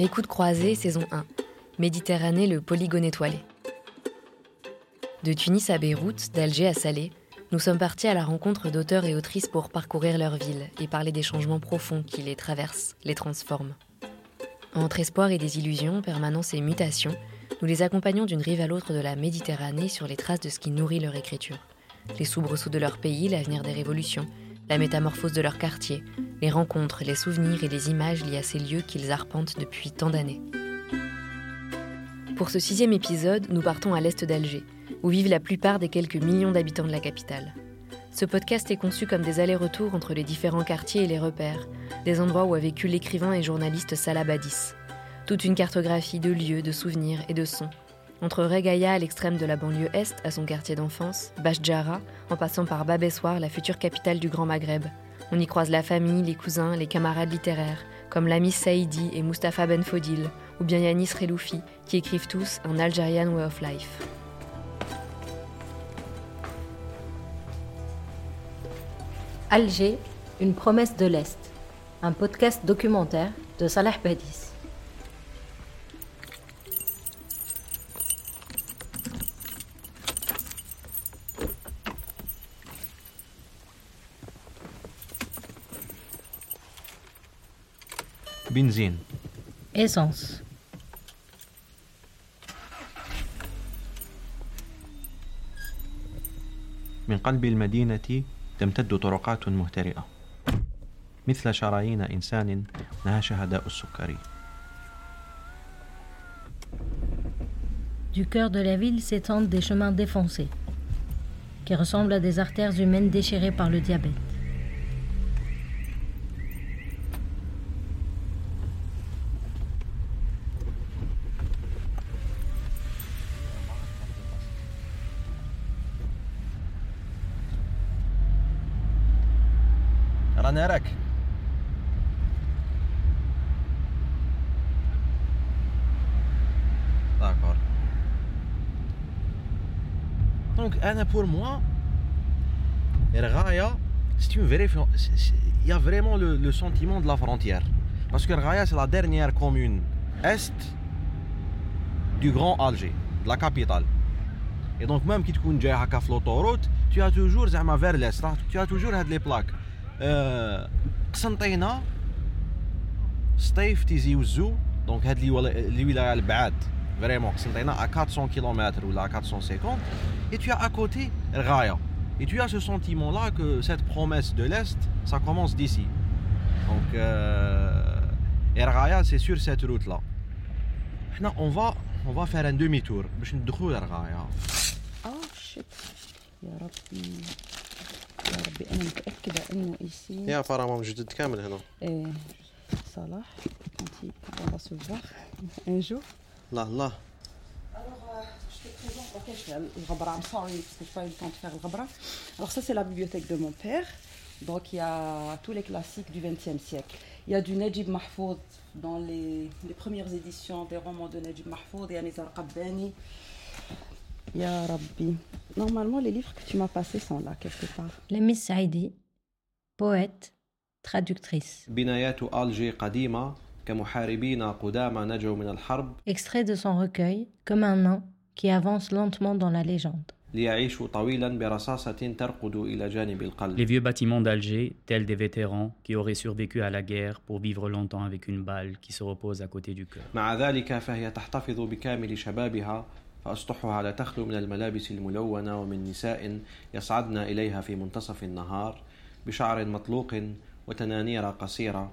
Écoute croisée, saison 1. Méditerranée, le polygone étoilé. De Tunis à Beyrouth, d'Alger à Salé, nous sommes partis à la rencontre d'auteurs et autrices pour parcourir leur ville et parler des changements profonds qui les traversent, les transforment. Entre espoir et désillusion, permanence et mutation, nous les accompagnons d'une rive à l'autre de la Méditerranée sur les traces de ce qui nourrit leur écriture. Les soubresauts de leur pays, l'avenir des révolutions, la métamorphose de leur quartier, les rencontres, les souvenirs et les images liées à ces lieux qu'ils arpentent depuis tant d'années. Pour ce sixième épisode, nous partons à l'est d'Alger, où vivent la plupart des quelques millions d'habitants de la capitale. Ce podcast est conçu comme des allers-retours entre les différents quartiers et les repères, des endroits où a vécu l'écrivain et journaliste Salah Badis. Toute une cartographie de lieux, de souvenirs et de sons. Entre Regaïa à l'extrême de la banlieue est, à son quartier d'enfance, Bachjara, en passant par Babessoir, la future capitale du Grand Maghreb. On y croise la famille, les cousins, les camarades littéraires, comme l'ami Saïdi et Mustapha Ben Fodil, ou bien Yanis Reloufi, qui écrivent tous un Algerian Way of Life. Alger, une promesse de l'Est, un podcast documentaire de Salah Badis. بنزين Essence. من قلب المدينة تمتد طرقات مهترئة مثل شرايين إنسان نهشها داء السكري Du cœur de la ville s'étendent des chemins défoncés, qui ressemblent à des artères humaines déchirées par le diabète. Donc, Anna, pour moi, Raya, c'est une vraie. fron- c'est- c'est- Il y a vraiment le, le sentiment de la frontière. Parce que Raya, c'est la dernière commune est du Grand Alger, de la capitale. Et donc, même qui te connaît déjà à l'autoroute, tu as toujours, زعما, vers l'est, tu as toujours had les plaques. آه، قسنطينه سطيف تيزي وزو دونك هاد لي ولا- لي ولايه البعاد فريمون قسنطينه à 400 km ou à 450 et tu as à côté Raya et tu as ce sentiment là que cette promesse de l'est ça commence d'ici donc euh, et Raya c'est sur cette route là Maintenant, on va on va faire un demi tour باش ندخلوا لرغايا اه شيت يا ربي يا ربي انا متاكده انه ايسي يا فرامون جدد كامل هنا إيه صلاح انت on va se voir un jour Allah, Allah. Alors, euh, je te présente. Ok, je fais le rabra. I'm sorry, parce pas le faire le. Alors, ça, c'est la bibliothèque de mon père. Donc, il y a tous les classiques du XXe siècle. Il y a du Najib Mahfoud dans les, premières éditions des romans de Najib Mahfoud. Il y a Nizar Qabbani. Ya Rabbi. Normalement, les livres que tu m'as passés sont là, quelque part. Lemi Saidi, poète, traductrice. Binayatu Alger Qadima. كمحاربين قدامى نجوا من الحرب Extrait de son recueil, comme un nain qui avance lentement dans la légende. ليعيشوا طويلا برصاصة ترقد إلى جانب Les القلب vieux bâtiments d'Alger, tels des vétérans qui auraient survécu à la guerre pour vivre longtemps avec une balle qui se repose à côté du cœur. مع ذلك فهي تحتفظ بكامل شبابها فأسطحها لا تخلو من الملابس الملونة ومن نساء يصعدن إليها في منتصف النهار بشعر مطلوق وتنانير قصيرة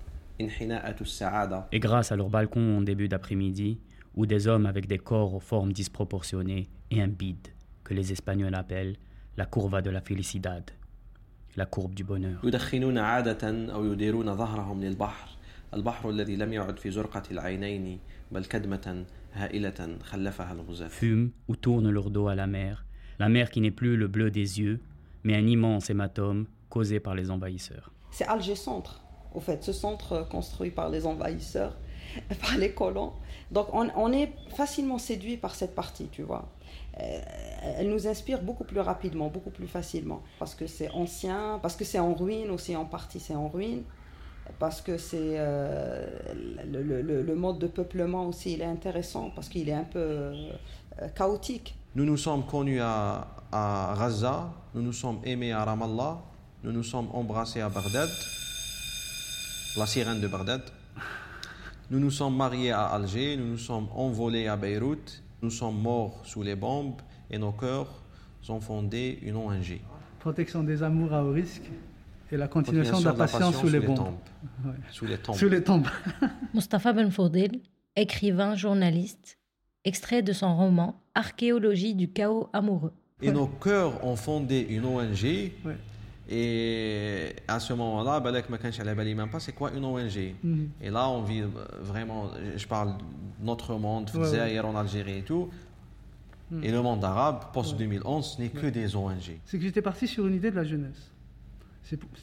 Et grâce à leur balcon en début d'après-midi, où des hommes avec des corps aux formes disproportionnées et un bide, que les Espagnols appellent la courba de la felicidad, la courbe du bonheur. Fument ou tournent leur dos à la mer, la mer qui n'est plus le bleu des yeux, mais un immense hématome causé par les envahisseurs. C'est Algercentre au fait, ce centre construit par les envahisseurs, par les colons. Donc on, est facilement séduit par cette partie, tu vois. Euh, elle nous inspire beaucoup plus rapidement, beaucoup plus facilement, parce que c'est ancien, parce que c'est en ruine aussi, en partie c'est en ruine, parce que c'est euh, le mode de peuplement aussi, il est intéressant, parce qu'il est un peu euh, chaotique. Nous nous sommes connus à, à Gaza, nous nous sommes aimés à Ramallah, nous nous sommes embrassés à Bagdad, la sirène de Bagdad. Nous nous sommes mariés à Alger, nous nous sommes envolés à Beyrouth, nous sommes morts sous les bombes et nos cœurs ont fondé une ONG. Protection des amours à haut risque et la continuation de la patience sous les bombes. Ouais. Sous les tombes. Sous les tombes. Mustafa Ben Foudel, écrivain, journaliste, extrait de son roman Archéologie du chaos amoureux. Et nos cœurs ont fondé une ONG. Ouais. Et à ce moment-là, Balak Makanch al même pas c'est quoi une ONG. Mhm. Et là, on vit euh, vraiment, je parle de notre monde, Ouais, ouais. En Algérie et tout. Mhm. Et le monde arabe, post-2011, ce n'est que des ONG. C'est que j'étais parti sur une idée de la jeunesse.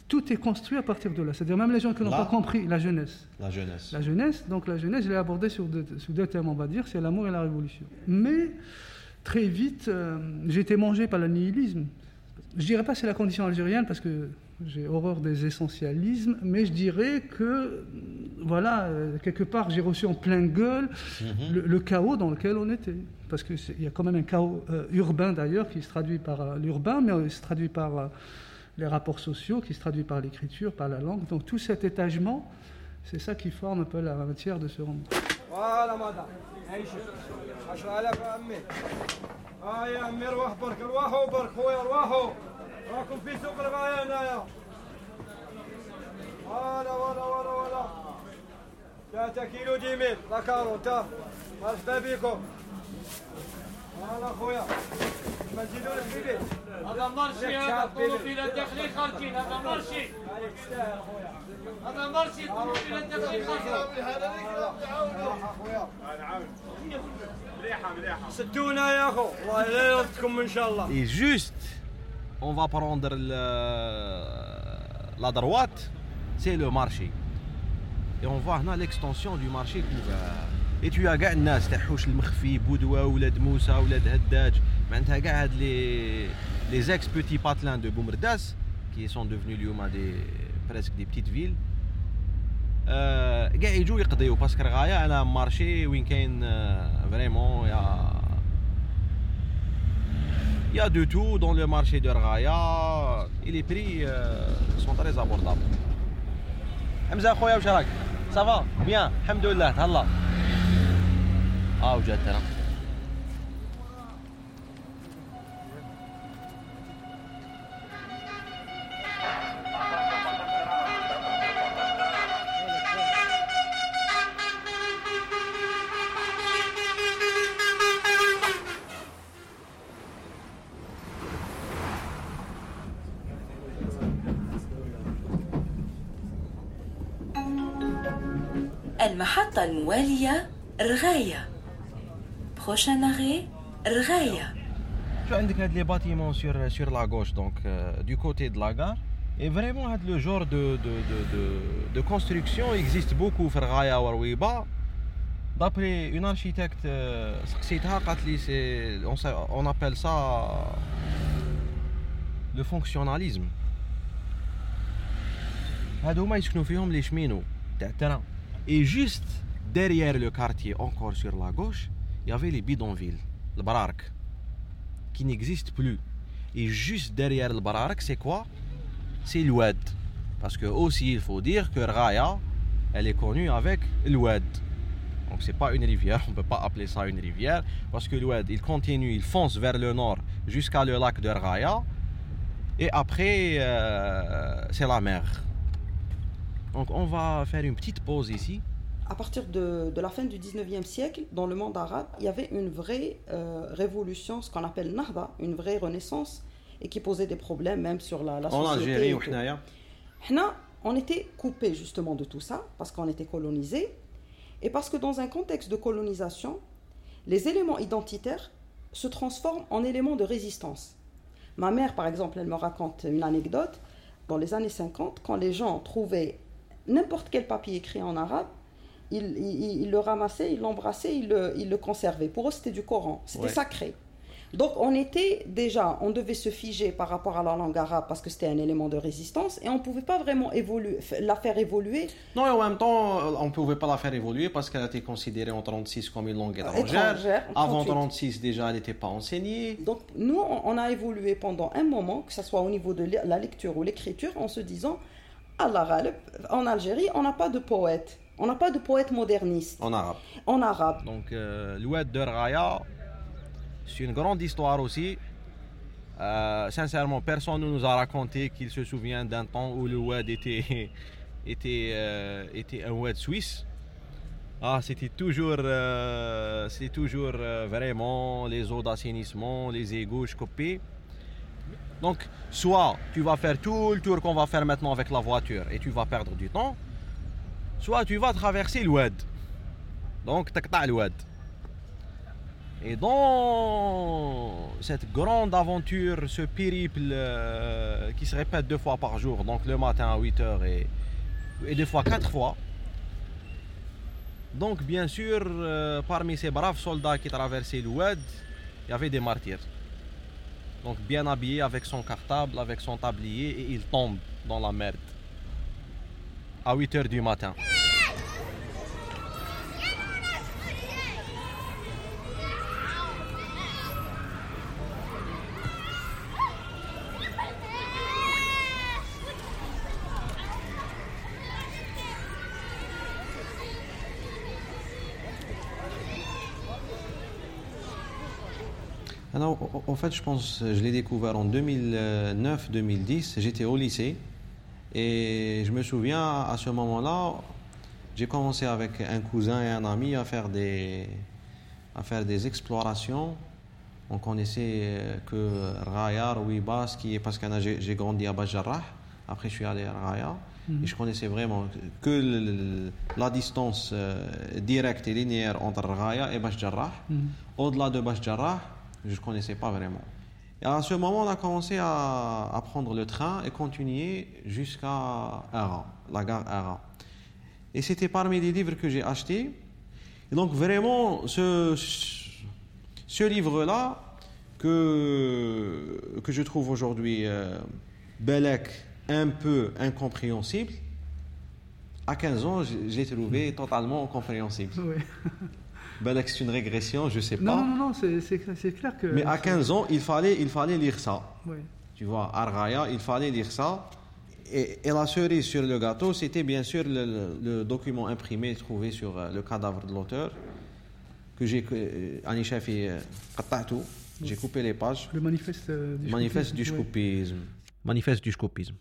Tout est construit à partir de là. C'est-à-dire même les gens qui n'ont pas compris la jeunesse. La jeunesse. La jeunesse, donc la jeunesse, je l'ai abordée sur deux, sous deux thèmes, on va dire, c'est l'amour et la révolution. Mais très vite, euh, j'ai été mangé par le nihilisme je ne dirais pas que c'est la condition algérienne parce que j'ai horreur des essentialismes, mais je dirais que, voilà, euh, quelque part, j'ai reçu en pleine gueule mhm. le, chaos dans lequel on était. Parce qu'il y a quand même un chaos euh, urbain d'ailleurs qui se traduit par euh, l'urbain, mais il se traduit par les rapports sociaux, qui se traduit par l'écriture, par la langue. Donc tout cet étagement, c'est ça qui forme un peu la matière de ce roman. Voilà, madame. عيشك 10000 يا عمي آه يا عمي ارواح برك ارواحوا برك خويا ارواحوا راكم في سوق الغايه هنايا ولا ولا ولا ولا 3 كيلو ديميل لا كارو تا مرحبا بكم هلا خويا ما نزيدوا لك بيبي هذا مرشي هذا طولوا في الداخلي خارجين هذا مرشي هذا مرشي طولوا في الداخلي خارجين ستونة يا أخو. الله لا يرزقكم إن شاء الله. اي جوست اون فا بروندر لا دروات سي لو مارشي اي اون فا هنا ليكستونسيون دو مارشي كوبا اي تو كاع الناس تاع حوش المخفي بودوا ولاد موسى ولاد هداج معناتها كاع هاد لي لي زيكس بوتي باتلان دو بومرداس كي سون دوفنو اليوم دي بريسك دي بتيت فيل كاع يجوا يقضيو باسكو غايه على مارشي وين كاين فريمون يا Il y a de tout dans le marché de Raya. et les prix euh, sont très abordables. Hamza Khoya, ça va? Bien, Alhamdoulilah, Allah. Ah, ou j'ai المحطة الموالية رغاية. بروشان أغي رغاية. شو عندك هاد لي باتيمون سور سور لاغوش دونك دو كوتي دو لاغار اي فريمون هاد لو جور دو دو دو دو دو كونستركسيون اكزيست بوكو في رغاية ورويبا دابري اون ارشيتكت سقسيتها قالت لي سي اون ابيل سا لو فونكسيوناليزم هادو هما يسكنوا فيهم لي شمينو. تاع التران Et juste derrière le quartier, encore sur la gauche, il y avait les bidonvilles, le Bararc, qui n'existe plus. Et juste derrière le Bararc, c'est quoi? C'est l'Oued. Parce que aussi, il faut dire que Raya, elle est connue avec l'Oued. Donc c'est pas une rivière, on ne peut pas appeler ça une rivière, parce que l'Oued, il continue, il fonce vers le nord jusqu'à le lac de Raya, et après, euh, c'est la mer. Donc on va faire une petite pause ici. À partir de, la fin du 19e siècle, dans le monde arabe, il y avait une vraie euh, révolution, ce qu'on appelle Nahda, une vraie renaissance, et qui posait des problèmes même sur la, la société. En Algérie ou on était coupé justement de tout ça, parce qu'on était colonisé, et parce que dans un contexte de colonisation, les éléments identitaires se transforment en éléments de résistance. Ma mère, par exemple, elle me raconte une anecdote. Dans les années 50, quand les gens trouvaient n'importe quel papier écrit en arabe, ils, le ramassaient, ils l'embrassaient, ils le, ils le conservaient. Pour eux, c'était du Coran, c'était sacré. Donc on était déjà, on devait se figer par rapport à la langue arabe parce que c'était un élément de résistance et on ne pouvait pas vraiment évoluer, la faire évoluer. Non, et en même temps, on ne pouvait pas la faire évoluer parce qu'elle était considérée en 36 comme une langue étrangère. Avant 36 déjà, elle n'était pas enseignée. Donc nous, on a évolué pendant un moment, que ce soit au niveau de la lecture ou l'écriture, en se disant, en Algérie, on n'a pas de poète. On n'a pas de poète moderniste. En arabe. En arabe. Donc, euh, l'oued de Raya, c'est une grande histoire aussi. Euh, sincèrement, personne ne nous a raconté qu'il se souvient d'un temps où le était, était, euh, était un WED suisse. Ah, c'était toujours, euh, c'est toujours vraiment les eaux d'assainissement, les égouts coupés. Donc, soit tu vas faire tout le tour qu'on va faire maintenant avec la voiture et tu vas perdre du temps, soit tu vas traverser le WED. Donc, tu le WED. Et dans cette grande aventure, ce périple euh, qui se répète deux fois par jour, donc le matin à 8h et, et deux fois quatre fois, donc bien sûr, euh, parmi ces braves soldats qui traversaient l'Oued, il y avait des martyrs. Donc bien habillé avec son cartable, avec son tablier, et il tombe dans la merde. À 8h du matin. En fait, je pense, je l'ai découvert en 2009-2010. J'étais au lycée et je me souviens à ce moment-là, j'ai commencé avec un cousin et un ami à faire des, à faire des explorations. On connaissait que Raya, Rouibas, qui est parce que j'ai grandi à Bajarrah. Après, je suis allé à Raya. Mhm. Et je connaissais vraiment que la distance euh, directe et linéaire entre Raya et Bajarrah. Mhm. Au-delà de Bajarrah, je ne connaissais pas vraiment. Et à ce moment, on a commencé à, prendre le train et continuer jusqu'à Ara, la gare Ara. Et c'était parmi les livres que j'ai achetés. Et donc vraiment, ce, ce livre-là, que, que je trouve aujourd'hui euh, Belek un peu incompréhensible, à 15 ans, je l'ai trouvé totalement incompréhensible. Oui. Ben, c'est une régression, je sais pas. Non, non, non, c'est clair que. Mais à 15 ans, il fallait, il fallait lire ça. Oui. Tu vois, Argaya, il fallait lire ça. Et, la cerise sur le gâteau, c'était bien sûr le, document imprimé trouvé sur euh, le cadavre de l'auteur, que j'ai. Euh, Anisha fait euh, J'ai coupé les pages. Le manifeste du manifeste du scoupisme. Manifeste du scoupisme.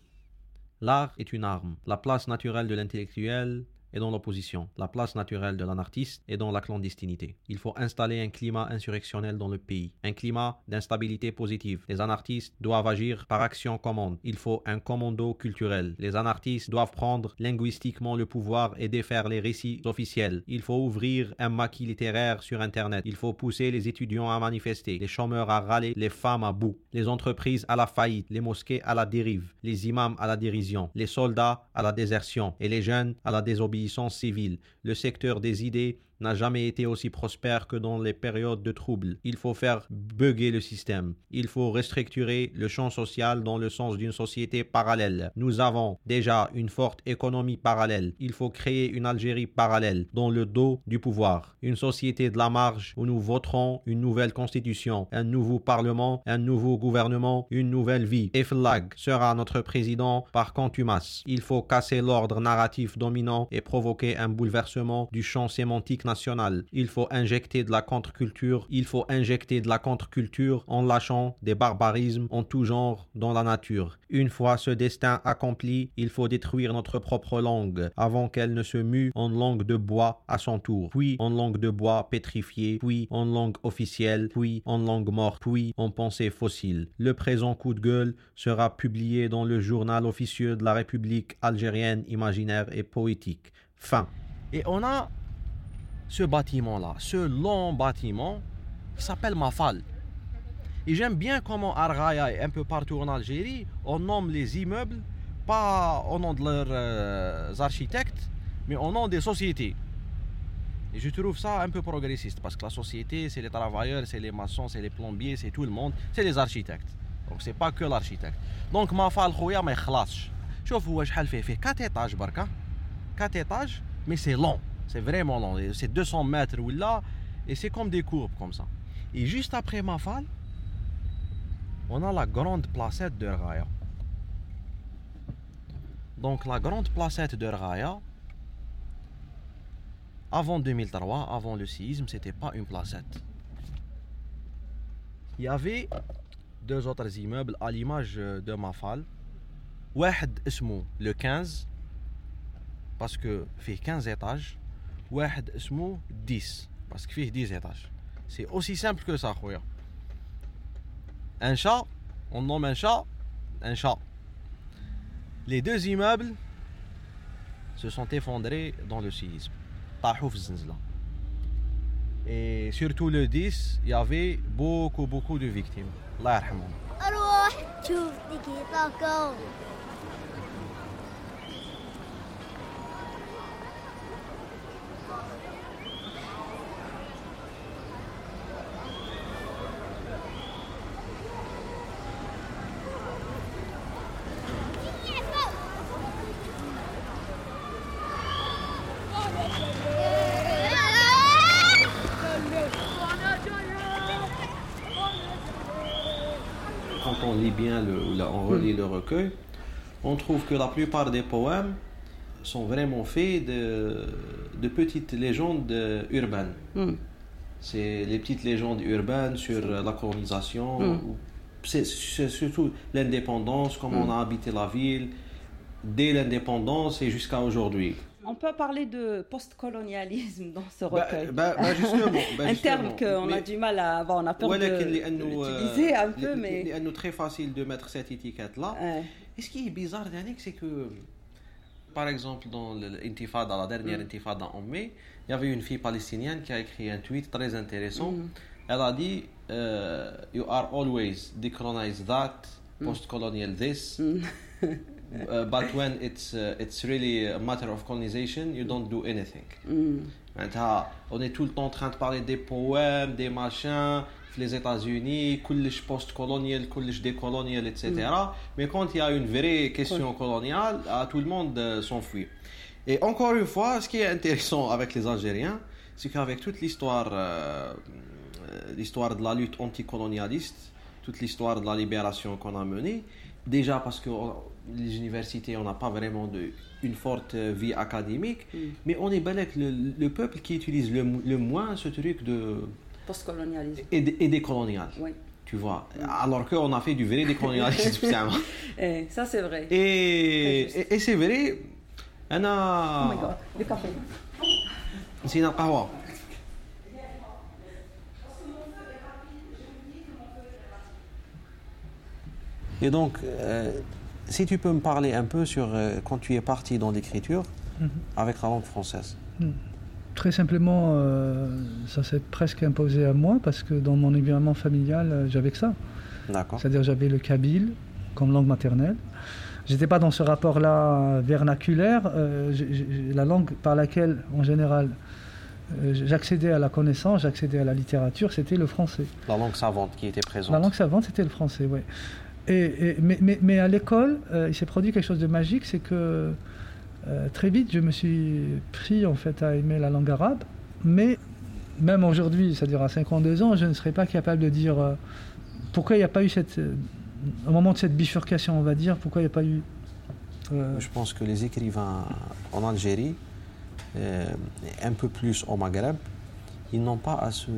L'art est une arme. La place naturelle de l'intellectuel et dans l'opposition, la place naturelle de l'anarchiste est dans la clandestinité. Il faut installer un climat insurrectionnel dans le pays, un climat d'instabilité positive. Les anarchistes doivent agir par action commande. Il faut un commando culturel. Les anarchistes doivent prendre linguistiquement le pouvoir et défaire les récits officiels. Il faut ouvrir un maquis littéraire sur Internet. Il faut pousser les étudiants à manifester, les chômeurs à râler, les femmes à bout, les entreprises à la faillite, les mosquées à la dérive, les imams à la dérision, les soldats à la désertion et les jeunes à la désobéissance civile, le secteur des idées n'a jamais été aussi prospère que dans les périodes de troubles. Il faut faire bugger le système. Il faut restructurer le champ social dans le sens d'une société parallèle. Nous avons déjà une forte économie parallèle. Il faut créer une Algérie parallèle dans le dos du pouvoir. Une société de la marge où nous voterons une nouvelle constitution, un nouveau parlement, un nouveau gouvernement, une nouvelle vie. Et Flag sera notre président par contumace. Il faut casser l'ordre narratif dominant et provoquer un bouleversement du champ sémantique Il faut injecter de la contre-culture, il faut injecter de la contre-culture en lâchant des barbarismes en tout genre dans la nature. Une fois ce destin accompli, il faut détruire notre propre langue avant qu'elle ne se mue en langue de bois à son tour, puis en langue de bois pétrifiée, puis en langue officielle, puis en langue morte, puis en pensée fossile. Le présent coup de gueule sera publié dans le journal officieux de la République algérienne imaginaire et poétique. Fin. Et on a ce bâtiment-là, ce long bâtiment qui s'appelle Mafal. Et j'aime bien comment Argaya et un peu partout en Algérie, on nomme les immeubles pas au nom de leurs euh, architectes, mais au nom des sociétés. Et je trouve ça un peu progressiste parce que la société, c'est les travailleurs, c'est les maçons, c'est les plombiers, c'est tout le monde, c'est les architectes. Donc c'est pas que l'architecte. Donc Mafal خويا ما يخلصش. شوف هو شحال فيه فيه 4 étages بركه 4 étages mais c'est long. C'est vraiment long. C'est 200 mètres ou là. Et c'est comme des courbes comme ça. Et juste après Mafal, on a la grande placette de Raya. Donc la grande placette de Raya, avant 2003, avant le séisme, c'était pas une placette. Il y avait deux autres immeubles à l'image euh, de Mafal. Wahed Ismo, le 15, parce que fait 15 étages. واحد اسمه 10 parce que fait 10 étages. C'est aussi simple que ça, خويا. Un chat, on nomme un chat un chat. Les deux immeubles se sont effondrés dans le séisme. طاحوا في الزنزلة. Et surtout le 10, il y avait beaucoup beaucoup de victimes. الله يرحمهم. أروح تشوف تيكي Recueil, on trouve que la plupart des poèmes sont vraiment faits de, de petites légendes urbaines. Hmm. C'est les petites légendes urbaines sur la colonisation. Mm. ou- C'est c'est surtout l'indépendance, comment on a habité la ville, dès l'indépendance et jusqu'à aujourd'hui on peut parler de postcolonialisme dans ce bah, recueil. Bah, bah, bah un terme qu'on a du mal à avoir, on a peur voilà de, l'utiliser euh, un peu, mais... C'est très facile de mettre cette étiquette-là. Et ce qui est bizarre, c'est que, par exemple, dans l'intifada, la dernière mm. intifada en mai, il y avait une fille palestinienne qui a écrit un tweet très intéressant. Mm. Elle a dit euh, You are always decolonized that, mm. postcolonial this. uh, but when it's uh, it's really a matter of colonization, you don't do anything. Mm. On est tout le temps en train de parler des poèmes, des machins, les États-Unis, collège post-colonial, collège décolonial, etc. Mm. Mais quand il y a une vraie question coloniale, ah, tout le monde euh, s'enfuit. Et encore une fois, ce qui est intéressant avec les Algériens, c'est qu'avec toute l'histoire, euh, euh, l'histoire de la lutte anticolonialiste, toute l'histoire de la libération qu'on a menée, déjà parce que les universités, on n'a pas vraiment une forte euh, vie académique, mm. mais on est balèque, le, le, peuple qui utilise le, moins ce truc de... Postcolonialisme. Et, et décolonial. Oui. Tu vois, alors qu'on a fait du vrai décolonialisme, eh, ça c'est vrai. Et, c'est vrai, on a... Oh my god, le café. C'est une Et donc, euh, si tu peux me parler un peu sur euh, quand tu es parti dans l'écriture Mhm. avec la langue française. Très simplement, euh, ça s'est presque imposé à moi parce que dans mon environnement familial, j'avais que ça. D'accord. C'est-à-dire j'avais le kabyle comme langue maternelle. J'étais pas dans ce rapport-là vernaculaire. euh, la langue par laquelle, en général, euh, j'accédais à la connaissance, j'accédais à la littérature, c'était le français. La langue savante qui était présente. La langue savante, c'était le français, oui. Mais, à l'école, euh, il s'est produit quelque chose de magique, c'est que euh, très vite, je me suis pris en fait à aimer la langue arabe, mais même aujourd'hui, c'est-à-dire à 52 ans, je ne serais pas capable de dire euh, pourquoi il n'y a pas eu cette, au moment de cette bifurcation, on va dire, pourquoi il n'y a pas eu. Je pense que les écrivains en Algérie un peu plus au Maghreb, ils n'ont pas à se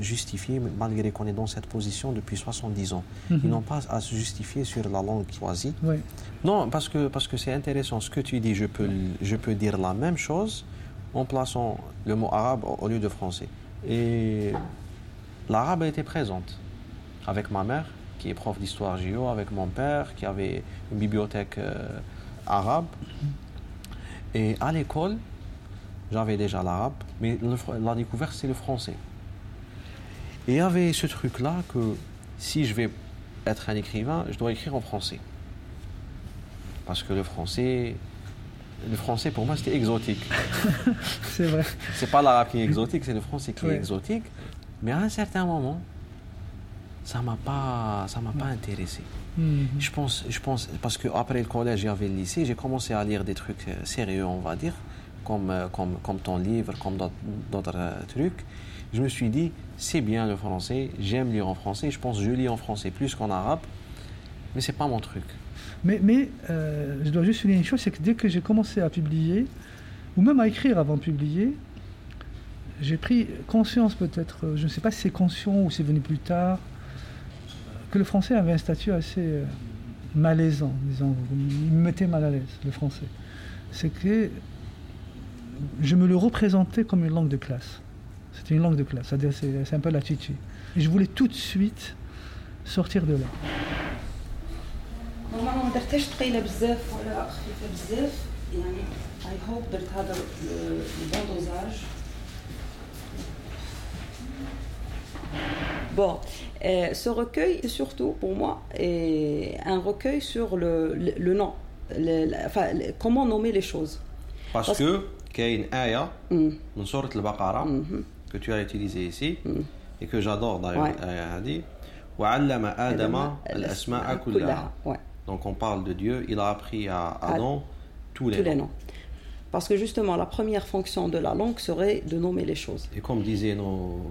justifier, malgré qu'on est dans cette position depuis 70 ans. Mhm. Ils n'ont pas à se justifier sur la langue choisie. Oui. Non, parce que parce que c'est intéressant. Ce que tu dis, je peux, je peux dire la même chose en plaçant le mot arabe au, au lieu de français. Et l'arabe a été présente avec ma mère, qui est prof d'histoire géo, avec mon père, qui avait une bibliothèque euh, arabe. Et à l'école, j'avais déjà l'arabe, mais le la découverte, c'est le français. Et il y avait ce truc-là que si je vais être un écrivain, je dois écrire en français. Parce que le français, le français pour moi c'était exotique. C'est vrai. C'est pas l'arabe qui est exotique, c'est le français qui est exotique. Mais à un certain moment, ça m'a pas, ça m'a pas intéressé. Mhm. Je pense, je pense, parce qu'après le collège, il y avait le lycée, j'ai commencé à lire des trucs euh, sérieux, on va dire, comme, euh, comme, comme ton livre, comme d'autres- euh, trucs. Je me suis dit, c'est bien le français, j'aime lire en français, je pense que je lis en français plus qu'en arabe, mais c'est pas mon truc. Mais, mais euh, je dois juste souligner une chose, c'est que dès que j'ai commencé à publier, ou même à écrire avant de publier, j'ai pris conscience peut-être, je ne sais pas si c'est conscient ou c'est venu plus tard, que le français avait un statut assez malaisant, disons. Il me mettait mal à l'aise, le français. C'est que je me le représentais comme une langue de classe. C'était une langue de classe, c'est-à-dire c'est c'est un peu la chichi. Et je voulais tout de suite sortir de là. نورمالمون ما درتهاش ثقيله بزاف ولا خفيفه بزاف يعني اي هوب درت هذا البون دوزاج Bon, euh, ce recueil, c'est surtout pour moi est un recueil sur le, le, le nom, le- le- enfin, le- comment nommer les choses. Parce Parce- que كاين آية Mm. من سورة البقرة Mhm. que tu as utilisée ici Mm. et que j'adore d'ailleurs Ouais. الآية هذه وعلم آدم الأسماء الأسماء كلها كلها. Ouais. Donc on parle de Dieu, il a appris à Adam tous les tous les noms. noms. Parce que justement, la première fonction de la langue serait de nommer les choses. Et comme disaient nos,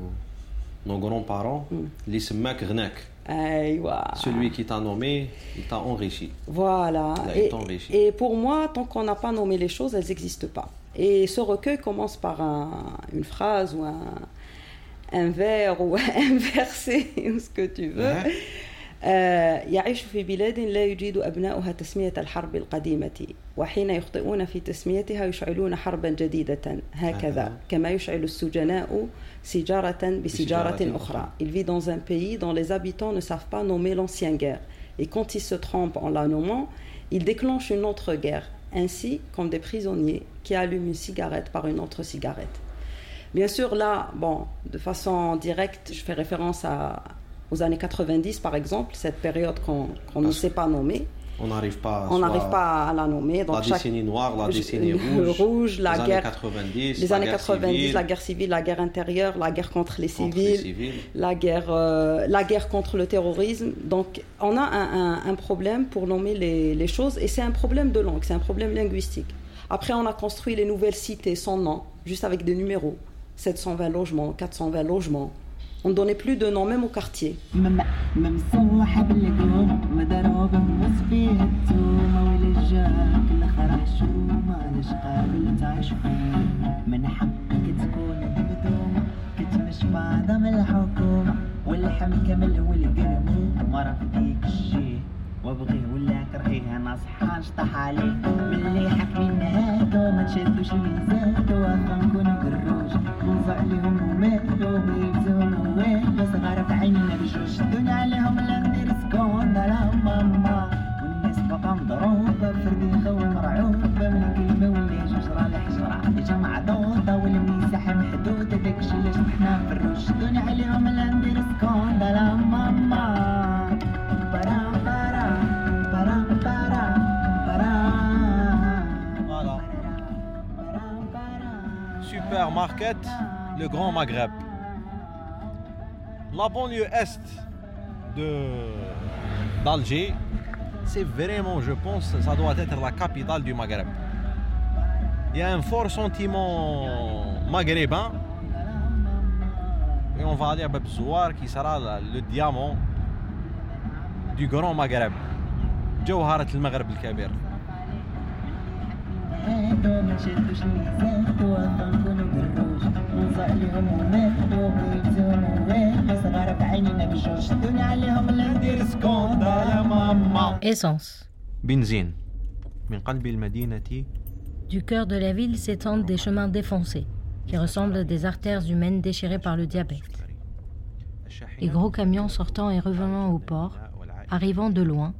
nos grands-parents, Mm. l'ismak ghnak. Aïwa. Celui qui t'a nommé, il t'a enrichi. Voilà. Là, Et, il t'enrichit. et pour moi, tant qu'on n'a pas nommé les choses, elles n'existent pas. Et ce recueil commence par un- une phrase ou un, un vers ou un verset ou ce que tu veux. Ouais. آه، يعيش في بلاد لا يجيد أبناؤها تسمية الحرب القديمة وحين يخطئون في تسميتها يشعلون حربا جديدة هكذا هكذا. كما يشعل السجناء سجارة بسجارة بسجارة أخرى أخرى. Il vit dans un pays dont les habitants ne savent pas nommer l'ancienne guerre. Et quand ils se trompent en la nommant, ils déclenchent une autre guerre, ainsi comme des prisonniers qui allument une cigarette par une autre cigarette. Bien sûr, là, bon, de façon directe, je fais référence à, aux années 90, par exemple, cette période qu'on ne sait pas nommer. On n'arrive pas à On soit n'arrive pas à la nommer. Donc la chaque- décennie noire, la décennie rouge, rouge, la les guerre- années 90, les la années guerre 90, civile, la guerre civile, la guerre intérieure, la guerre contre les contre civils, les civils. la guerre, euh, la guerre contre le terrorisme. Donc, on a un, un- un problème pour nommer les, les choses et c'est un problème de langue, c'est un problème linguistique. Après, on a construit les nouvelles cités sans nom, juste avec des numéros 720 logements, 420 logements. On ne donnait plus de nom même au quartier. وابغي ولا كرهيه أنا صحا شطح عليه ملي حاكمين هادو ما تشدوش الميزان واخا نكون قروج نوزع عليهم ومالو ويلو صغار في عينينا بجوج الدنيا عليهم لا ندير سكون لا ماما والناس باقا مضروبة فردي خوي مرعوبة من كلمة ولا جوج راه الحجرة ديجا معضوضة والمساحة محدودة داكشي علاش حنا في الروج الدنيا عليهم لا ندير سكون لا ماما برام برام برام برام برام. Supermarket, le Grand Maghreb. La banlieue est de d'Alger, c'est vraiment, je pense, ça doit être la capitale du Maghreb. Il y a un fort sentiment maghrébin. Et on va aller à Babzouar qui sera la- le diamant du Grand Maghreb. جوهرة المغرب الكبير. نهبطو ما نشدوش الميزان توافق نكونو قروش نوزع عليهم وناخدو بيتهم وواحد صغار في عينينا بجوج شدوني عليهم لا ندير سكوندا يا ماما Essence. بنزين من قلب المدينة Du cœur de la ville s'étendent des chemins défoncés, qui ressemblent à des artères humaines déchirées par le diabète. Les gros camions sortant et revenant au port, arrivant de loin,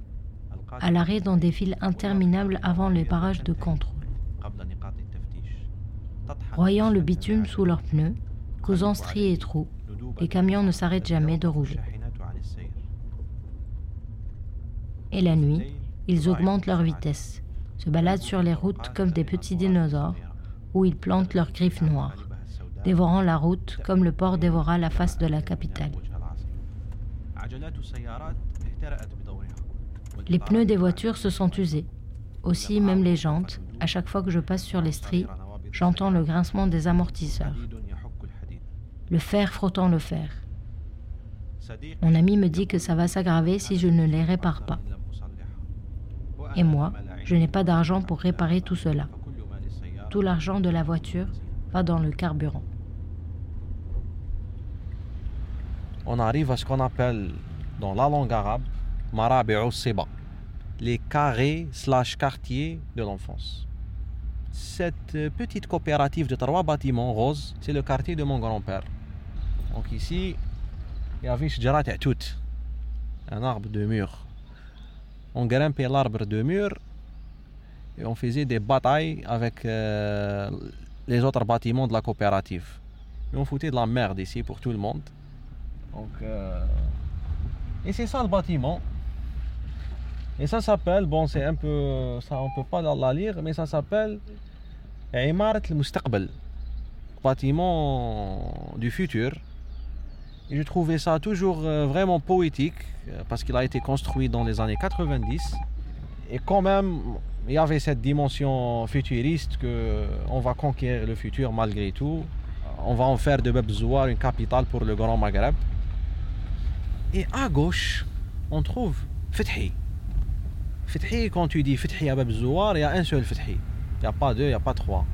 à l'arrêt dans des files interminables avant les barrages de contrôle, broyant le bitume sous leurs pneus, causant stries et trous. Les camions ne s'arrêtent jamais de rouler. Et la nuit, ils augmentent leur vitesse, se baladent sur les routes comme des petits dinosaures, où ils plantent leurs griffes noires, dévorant la route comme le port dévora la face de la capitale. Les pneus des voitures se sont usés. Aussi, même les jantes, à chaque fois que je passe sur les stries, j'entends le grincement des amortisseurs. Le fer frottant le fer. Mon ami me dit que ça va s'aggraver si je ne les répare pas. Et moi, je n'ai pas d'argent pour réparer tout cela. Tout l'argent de la voiture va dans le carburant. on arrive à ce qu'on appelle dans la langue arabe Marabi'u les carrés slash quartiers de l'enfance. Cette petite coopérative de trois bâtiments roses, c'est le quartier de mon grand-père. Donc ici, il y avait Shjarat Atout, un arbre de mur. On grimpait l'arbre de mur et on faisait des batailles avec euh, les autres bâtiments de la coopérative. On foutait de la merde ici pour tout le monde. Donc, euh, Et c'est ça le bâtiment. Et ça s'appelle, bon c'est un peu, ça on peut pas la lire, mais ça s'appelle Imarat al-Mustaqbal, bâtiment du futur. Et je trouvais ça toujours euh, vraiment poétique, euh, parce qu'il a été construit dans les années 90. Et quand même, il y avait cette dimension futuriste que on va conquérir le futur malgré tout. On va en faire de Bebzouar une capitale pour le Grand Maghreb. Et à gauche, on trouve Fethi. Fethi, quand tu dis Fethi à Bebzouar, il y a un seul Fethi. Il n'y a pas deux, il n'y a pas trois.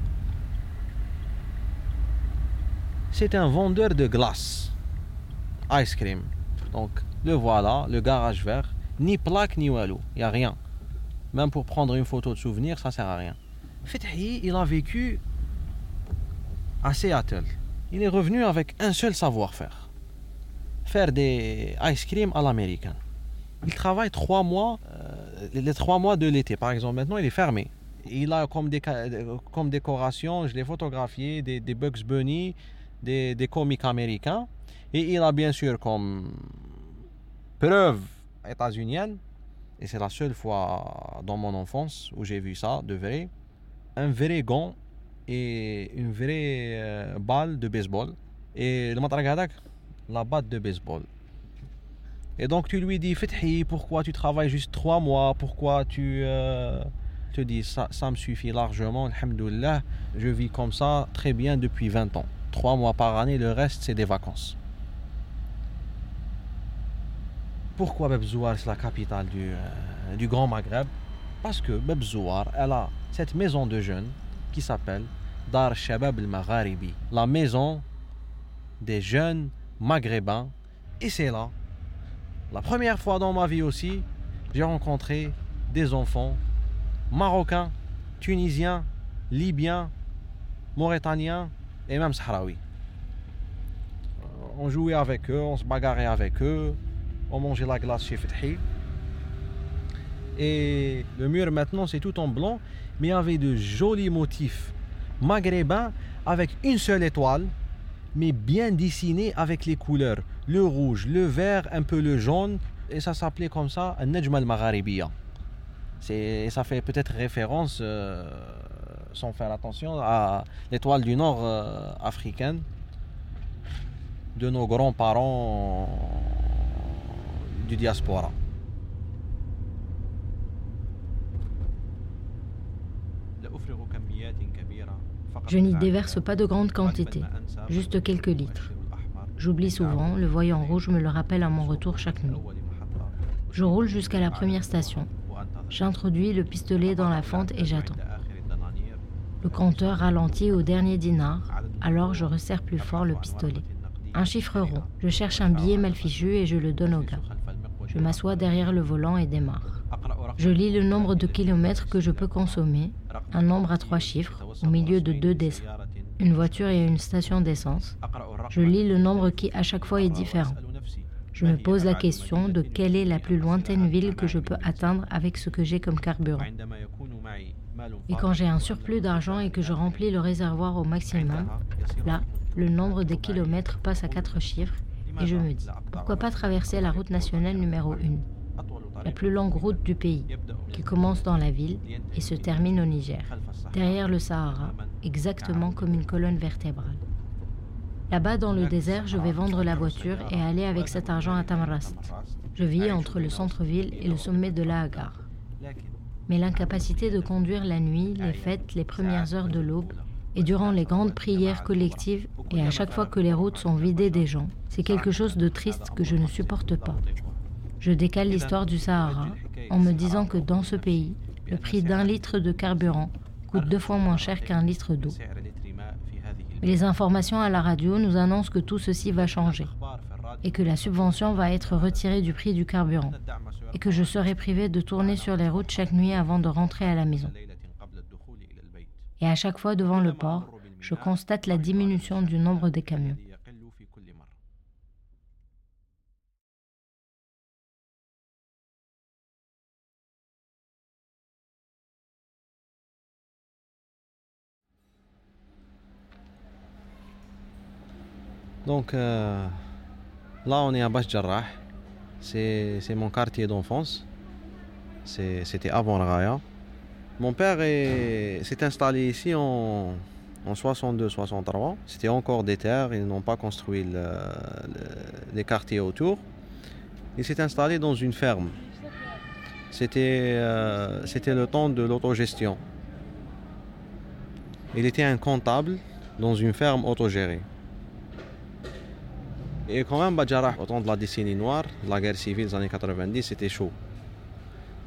C'est un vendeur de glace. Ice cream. Donc, le voilà, le garage vert. Ni plaque, ni walou. Il n'y a rien. Même pour prendre une photo de souvenir, ça sert à rien. Fethi, il a vécu à Seattle. Il est revenu avec un seul savoir-faire. Faire des ice cream à l'américaine. Il travaille trois mois, euh, les trois mois de l'été. Par exemple, maintenant, il est fermé. Il a comme, déca- comme décoration, je l'ai photographié, des, Bugs Bunny, des, des comiques américains. Et il a bien sûr comme preuve états-unienne, et c'est la seule fois dans mon enfance où j'ai vu ça de vrai, un vrai gant et une vraie euh, balle de baseball. Et le matraque la batte de baseball. Et donc tu lui dis, Fethi, pourquoi tu travailles juste trois mois? Pourquoi tu euh, te dis, ça, me suffit largement, alhamdoulilah, je vis comme ça très bien depuis 20 ans. Trois mois par année, le reste c'est des vacances. Pourquoi Bebzouar c'est la capitale du, euh, du Grand Maghreb? Parce que Bebzouar, elle a cette maison de jeunes qui s'appelle Dar Shabab al Magharibi, la maison des jeunes maghrébins. Et c'est là, la première fois dans ma vie aussi, j'ai rencontré des enfants marocains, tunisiens, libyens, mauritaniens et même sahraouis. On jouait avec eux, on se bagarrait avec eux, on mangeait la glace chez Fethi. Et le mur maintenant c'est tout en blanc, mais il y avait de jolis motifs maghrébins avec une seule étoile, mais bien dessinés avec les couleurs. Le rouge, le vert, un peu le jaune, et ça s'appelait comme ça un Najm al-Magharibiya. Ça fait peut-être référence, euh, sans faire attention, à l'étoile du Nord euh, africaine de nos grands-parents du diaspora. Je n'y déverse pas de grandes quantités, juste quelques litres. J'oublie souvent, le voyant rouge me le rappelle à mon retour chaque nuit. Je roule jusqu'à la première station. J'introduis le pistolet dans la fente et j'attends. Le compteur ralentit au dernier dinar, alors je resserre plus fort le pistolet. Un chiffre rond. Je cherche un billet mal fichu et je le donne au gars. Je m'assois derrière le volant et démarre. Je lis le nombre de kilomètres que je peux consommer, un nombre à trois chiffres, au milieu de deux dessins. Une voiture et une station d'essence. Je lis le nombre qui à chaque fois est différent. Je me pose la question de quelle est la plus lointaine ville que je peux atteindre avec ce que j'ai comme carburant. Et quand j'ai un surplus d'argent et que je remplis le réservoir au maximum, là, le nombre de kilomètres passe à quatre chiffres et je me dis, pourquoi pas traverser la route nationale numéro 1 la plus longue route du pays, qui commence dans la ville et se termine au Niger, derrière le Sahara, exactement comme une colonne vertébrale. Là-bas, dans le désert, je vais vendre la voiture et aller avec cet argent à Tamrast. Je vis entre le centre-ville et le sommet de la Hagar. Mais l'incapacité de conduire la nuit, les fêtes, les premières heures de l'aube, et durant les grandes prières collectives, et à chaque fois que les routes sont vidées des gens, c'est quelque chose de triste que je ne supporte pas. Je décale l'histoire du Sahara en me disant que dans ce pays, le prix d'un litre de carburant coûte deux fois moins cher qu'un litre d'eau. les informations à la radio nous annoncent que tout ceci va changer et que la subvention va être retirée du prix du carburant et que je serai privé de tourner sur les routes chaque nuit avant de rentrer à la maison. Et à chaque fois devant le port, je constate la diminution du nombre des camions. Donc euh, là, on est à Bash Jarrah. C'est mon quartier d'enfance. C'était avant Raya. Mon père s'est installé ici en, en 62-63. C'était encore des terres, ils n'ont pas construit les quartiers autour. Il s'est installé dans une ferme. C'était euh, le temps de l'autogestion. Il était un comptable dans une ferme autogérée. Et quand même, Badjarah, au temps de la décennie noire, de la guerre civile des années 90, c'était chaud.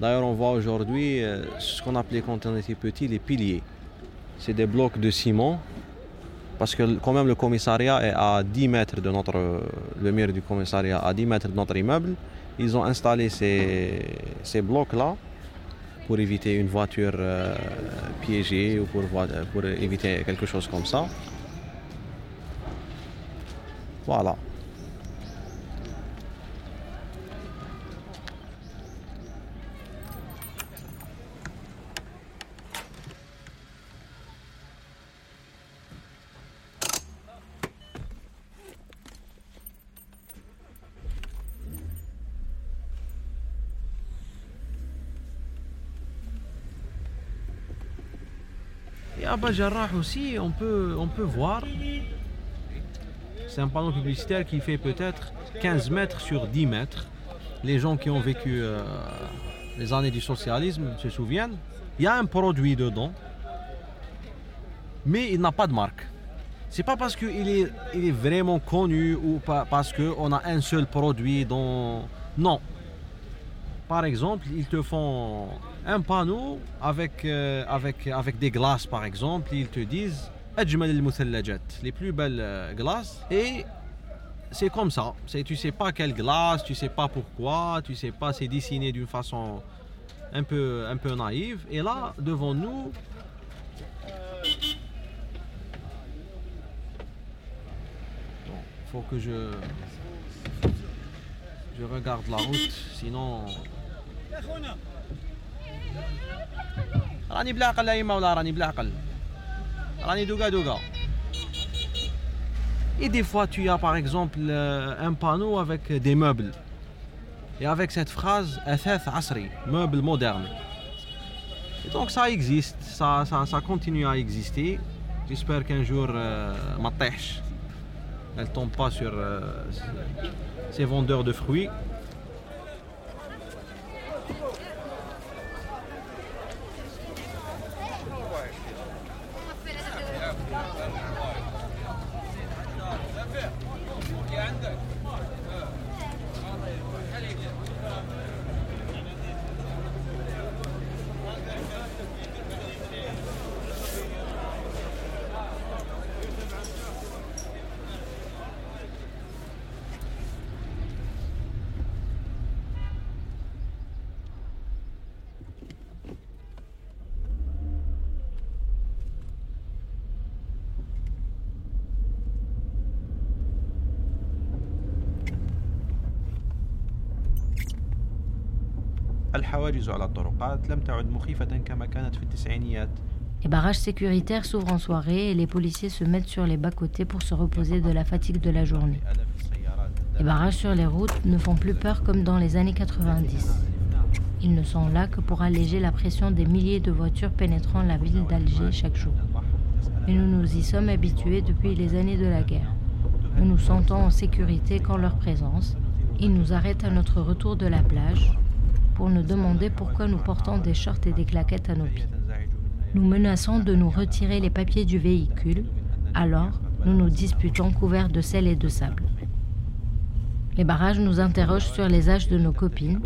D'ailleurs, on voit aujourd'hui euh, ce qu'on appelait quand on était petit les piliers. C'est des blocs de ciment, parce que quand même le commissariat est à 10 mètres de notre, le mur du commissariat à 10 mètres de notre immeuble. Ils ont installé ces, ces blocs-là pour éviter une voiture euh, piégée ou pour éviter quelque chose comme ça. Voilà. À Bajarrah aussi, on peut, voir. C'est un panneau publicitaire qui fait peut-être 15 mètres sur 10 mètres. Les gens qui ont vécu euh, les années du socialisme se souviennent. Il y a un produit dedans, mais il n'a pas de marque. C'est pas parce qu'il est, vraiment connu ou pas parce qu'on a un seul produit dont. Non. Par exemple, ils te font un panneau avec, euh, avec, avec des glaces par exemple, ils te disent les plus belles euh, glaces et c'est comme ça. C'est, tu sais pas quelle glace, tu sais pas pourquoi, tu sais pas, c'est dessiné d'une façon un peu, un peu naïve. Et là, devant nous, faut que je regarde la route, sinon راني بالعقل يا مولا راني بالعقل راني دوغا دوغا Et des fois, tu as par exemple euh, un panneau avec des meubles. Et avec cette phrase, Athath Asri, meuble moderne. Et donc ça existe, ça, ça, ça continue à exister. J'espère qu'un jour, euh, ma tèche, elle tombe pas sur euh, ces vendeurs de fruits. الحواجز على الطرقات لم تعد مخيفة كما كانت في التسعينيات Les barrages sécuritaires s'ouvrent en soirée et les policiers se mettent sur les bas-côtés pour se reposer de la fatigue de la journée. Les barrages sur les routes ne font plus peur comme dans les années 90. Ils ne sont là que pour alléger la pression des milliers de voitures pénétrant la ville d'Alger chaque jour. Mais nous nous y sommes habitués depuis les années de la guerre. Nous nous sentons en sécurité quand leur présence. Ils nous arrêtent à notre retour de la plage pour nous demander pourquoi nous portons des shorts et des claquettes à nos pieds. Nous menaçons de nous retirer les papiers du véhicule, alors nous nous disputons couverts de sel et de sable. Les barrages nous interrogent sur les âges de nos copines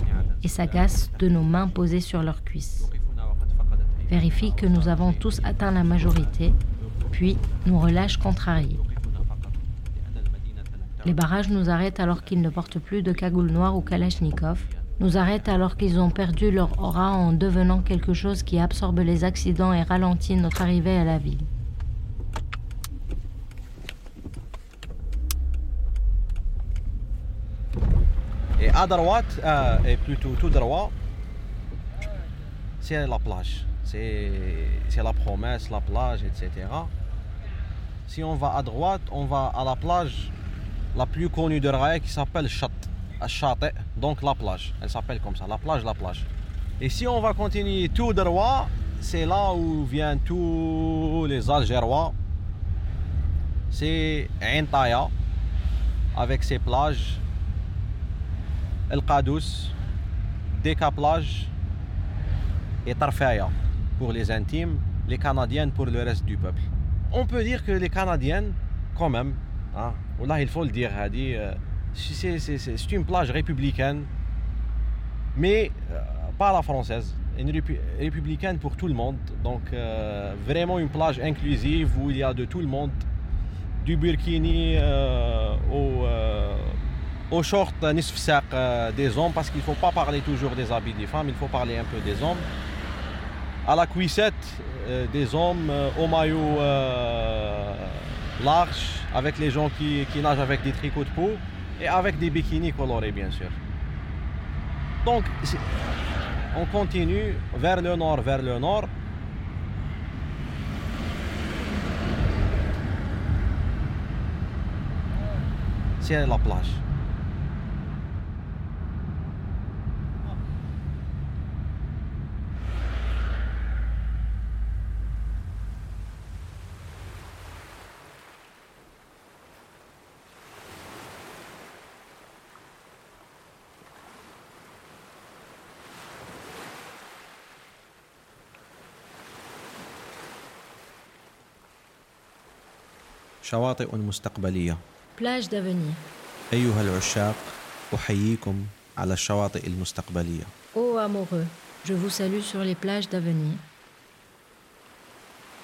et s'agacent de nos mains posées sur leurs cuisses. Vérifient que nous avons tous atteint la majorité, puis nous relâchent contrariés. Les barrages nous arrêtent alors qu'ils ne portent plus de cagoule noire ou kalachnikov, nous arrêtent alors qu'ils ont perdu leur aura en devenant quelque chose qui absorbe les accidents et ralentit notre arrivée à la ville. Et à droite, euh, et plutôt tout droit, c'est la plage. C'est la promesse, la plage, etc. Si on va à droite, on va à la plage la plus connue de Raï qui s'appelle Chat. Chate, donc la plage. Elle s'appelle comme ça, la plage, la plage. Et si on va continuer tout droit, c'est là où viennent tous les Algérois. C'est Intaya, avec ses plages. El Qadous, Deka plage et Tarfaya pour les intimes, les Canadiennes pour le reste du peuple. On peut dire que les Canadiennes, quand même, hein, là il faut le dire, Hadi, euh, c'est une plage républicaine, mais euh, pas la française. Une répu- républicaine pour tout le monde. Donc euh, vraiment une plage inclusive où il y a de tout le monde. Du burkini euh, au, euh, short euh, des hommes, parce qu'il ne faut pas parler toujours des habits des femmes, il faut parler un peu des hommes. À la cuissette des hommes, au maillot large, avec les gens qui, qui nagent avec des tricots de peau et avec des bikinis colorés, bien sûr. Donc, on continue vers le nord, vers le nord. C'est la plage. شواطئ مستقبلية Plage d'avenir. أيها العشاق أحييكم على الشواطئ المستقبلية Ô amoureux, je vous salue sur les plages d'avenir.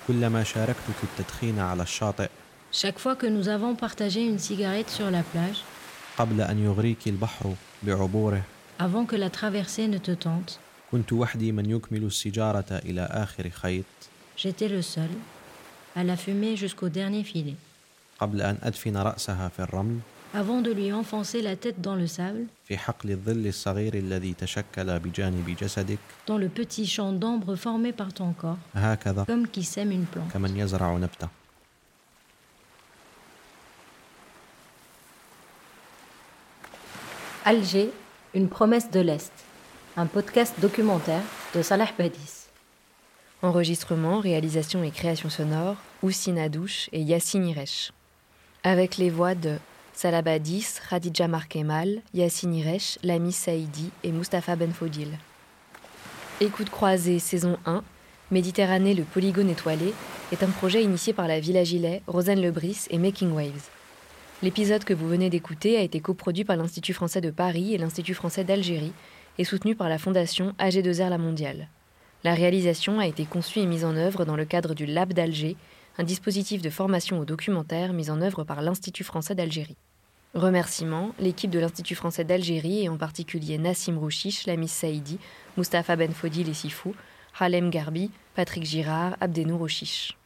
كلما شاركتك التدخين على الشاطئ Chaque fois que nous avons partagé une cigarette sur la plage, قبل أن يغريك البحر بعبوره avant que la traversée ne te tente, كنت وحدي من يكمل السجارة إلى آخر خيط j'étais le seul à la fumer jusqu'au dernier filet. avant de lui enfoncer la tête dans le sable, dans le petit champ d'ombre formé par ton corps, comme qui sème une plante. Alger, une promesse de l'Est, un podcast documentaire de Salah Badis. Enregistrement, réalisation et création sonore, Oussina Douche et Yassine Iresh. Avec les voix de Salah Badis, Khadija Markemal, Yassine Iresh, Lami Saïdi et Mustapha Benfodil. Écoute croisée saison 1, Méditerranée le polygone étoilé, est un projet initié par la Villa Gilet, Rosanne Lebris et Making Waves. L'épisode que vous venez d'écouter a été coproduit par l'Institut français de Paris et l'Institut français d'Algérie et soutenu par la fondation AG2R La Mondiale. La réalisation a été conçue et mise en œuvre dans le cadre du Lab d'Alger, un dispositif de formation au documentaire mis en œuvre par l'Institut français d'Algérie. Remerciements, l'équipe de l'Institut français d'Algérie et en particulier Nassim Rouchiche, Lamis Saïdi, Mustapha Benfodil et Sifou, Halem Garbi, Patrick Girard, Abdenour Rouchiche.